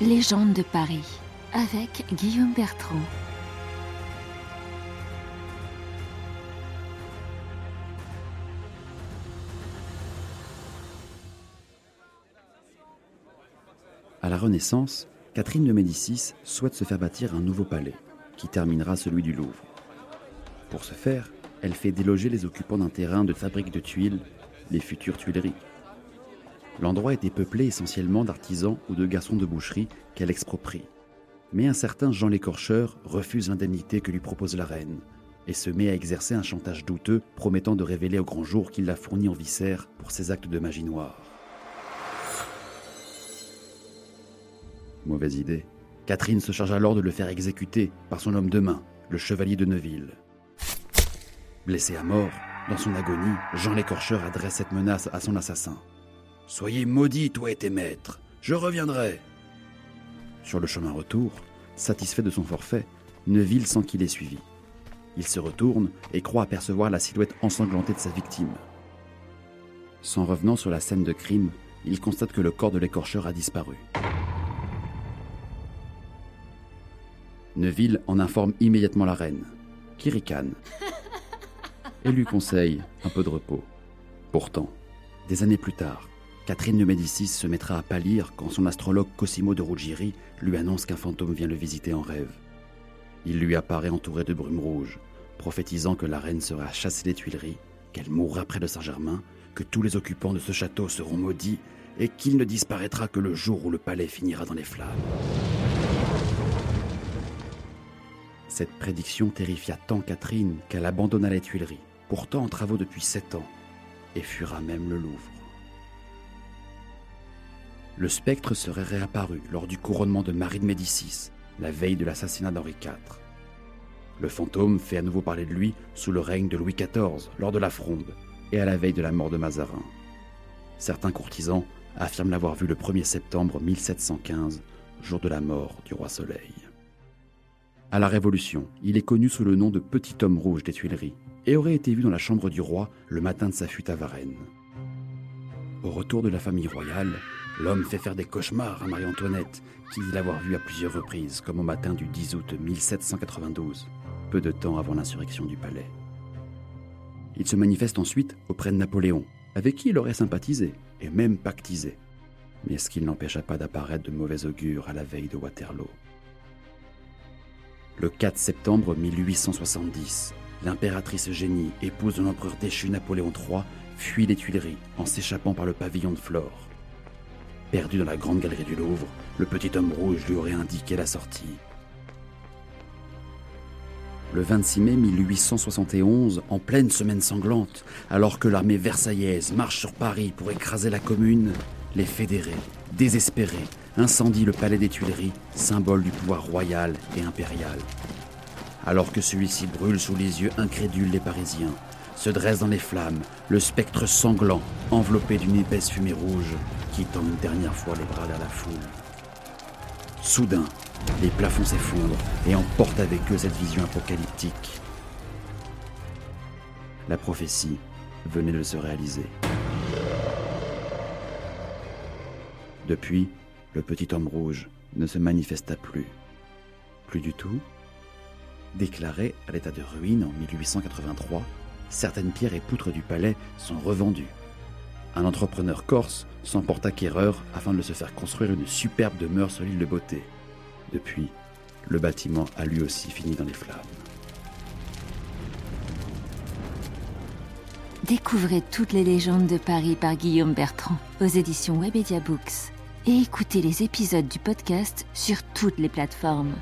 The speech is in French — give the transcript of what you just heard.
Légende de Paris avec Guillaume Bertrand. À la Renaissance, Catherine de Médicis souhaite se faire bâtir un nouveau palais, qui terminera celui du Louvre. Pour ce faire, elle fait déloger les occupants d'un terrain de fabrique de tuiles, les futures Tuileries. L'endroit était peuplé essentiellement d'artisans ou de garçons de boucherie qu'elle exproprie. Mais un certain Jean l'écorcheur refuse l'indemnité que lui propose la reine et se met à exercer un chantage douteux promettant de révéler au grand jour qu'il l'a fourni en viscère pour ses actes de magie noire. Mauvaise idée. Catherine se charge alors de le faire exécuter par son homme de main, le chevalier de Neuville. Blessé à mort, dans son agonie, Jean l'écorcheur adresse cette menace à son assassin. Soyez maudit, toi et tes maîtres, je reviendrai. Sur le chemin retour, satisfait de son forfait, Neuville sent qu'il est suivi. Il se retourne et croit apercevoir la silhouette ensanglantée de sa victime. S'en revenant sur la scène de crime, il constate que le corps de l'écorcheur a disparu. Neuville en informe immédiatement la reine, qui ricane, et lui conseille un peu de repos. Pourtant, des années plus tard, Catherine de Médicis se mettra à pâlir quand son astrologue Cosimo de Ruggieri lui annonce qu'un fantôme vient le visiter en rêve. Il lui apparaît entouré de brume rouge, prophétisant que la reine sera chassée des Tuileries, qu'elle mourra près de Saint-Germain, que tous les occupants de ce château seront maudits et qu'il ne disparaîtra que le jour où le palais finira dans les flammes. Cette prédiction terrifia tant Catherine qu'elle abandonna les Tuileries, pourtant en travaux depuis sept ans, et fuira même le Louvre. Le spectre serait réapparu lors du couronnement de Marie de Médicis, la veille de l'assassinat d'Henri IV. Le fantôme fait à nouveau parler de lui sous le règne de Louis XIV, lors de la Fronde, et à la veille de la mort de Mazarin. Certains courtisans affirment l'avoir vu le 1er septembre 1715, jour de la mort du roi Soleil. À la Révolution, il est connu sous le nom de Petit Homme Rouge des Tuileries et aurait été vu dans la chambre du roi le matin de sa fuite à Varennes. Au retour de la famille royale, l'homme fait faire des cauchemars à Marie-Antoinette, qui dit l'avoir vu à plusieurs reprises, comme au matin du 10 août 1792, peu de temps avant l'insurrection du palais. Il se manifeste ensuite auprès de Napoléon, avec qui il aurait sympathisé et même pactisé, mais ce qui ne l'empêcha pas d'apparaître de mauvais augure à la veille de Waterloo? Le 4 septembre 1870, l'impératrice Eugénie, épouse de l'empereur déchu Napoléon III, fuit les Tuileries en s'échappant par le pavillon de Flore. Perdu dans la grande galerie du Louvre, le petit homme rouge lui aurait indiqué la sortie. Le 26 mai 1871, en pleine semaine sanglante, alors que l'armée versaillaise marche sur Paris pour écraser la commune, les fédérés, désespérés, incendient le palais des Tuileries, symbole du pouvoir royal et impérial. Alors que celui-ci brûle sous les yeux incrédules des Parisiens, se dresse dans les flammes le spectre sanglant, enveloppé d'une épaisse fumée rouge, qui tend une dernière fois les bras vers la foule. Soudain, les plafonds s'effondrent et emportent avec eux cette vision apocalyptique. La prophétie venait de se réaliser. Depuis, le petit homme rouge ne se manifesta plus. Plus du tout. Déclaré à l'état de ruine en 1883, certaines pierres et poutres du palais sont revendues. Un entrepreneur corse s'en porte acquéreur afin de se faire construire une superbe demeure sur l'île de Beauté. Depuis, le bâtiment a lui aussi fini dans les flammes. Découvrez toutes les légendes de Paris par Guillaume Bertrand aux éditions Webedia Books et écoutez les épisodes du podcast sur toutes les plateformes.